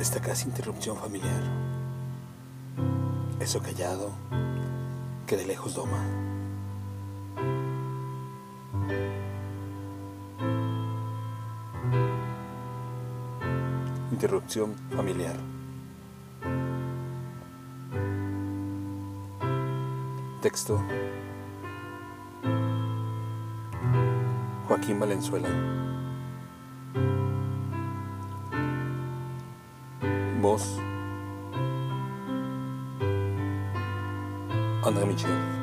Esta casi interrupción familiar. Eso callado que de lejos doma. Interrupción familiar. Texto. Joaquín Valenzuela. Voz. André Michel.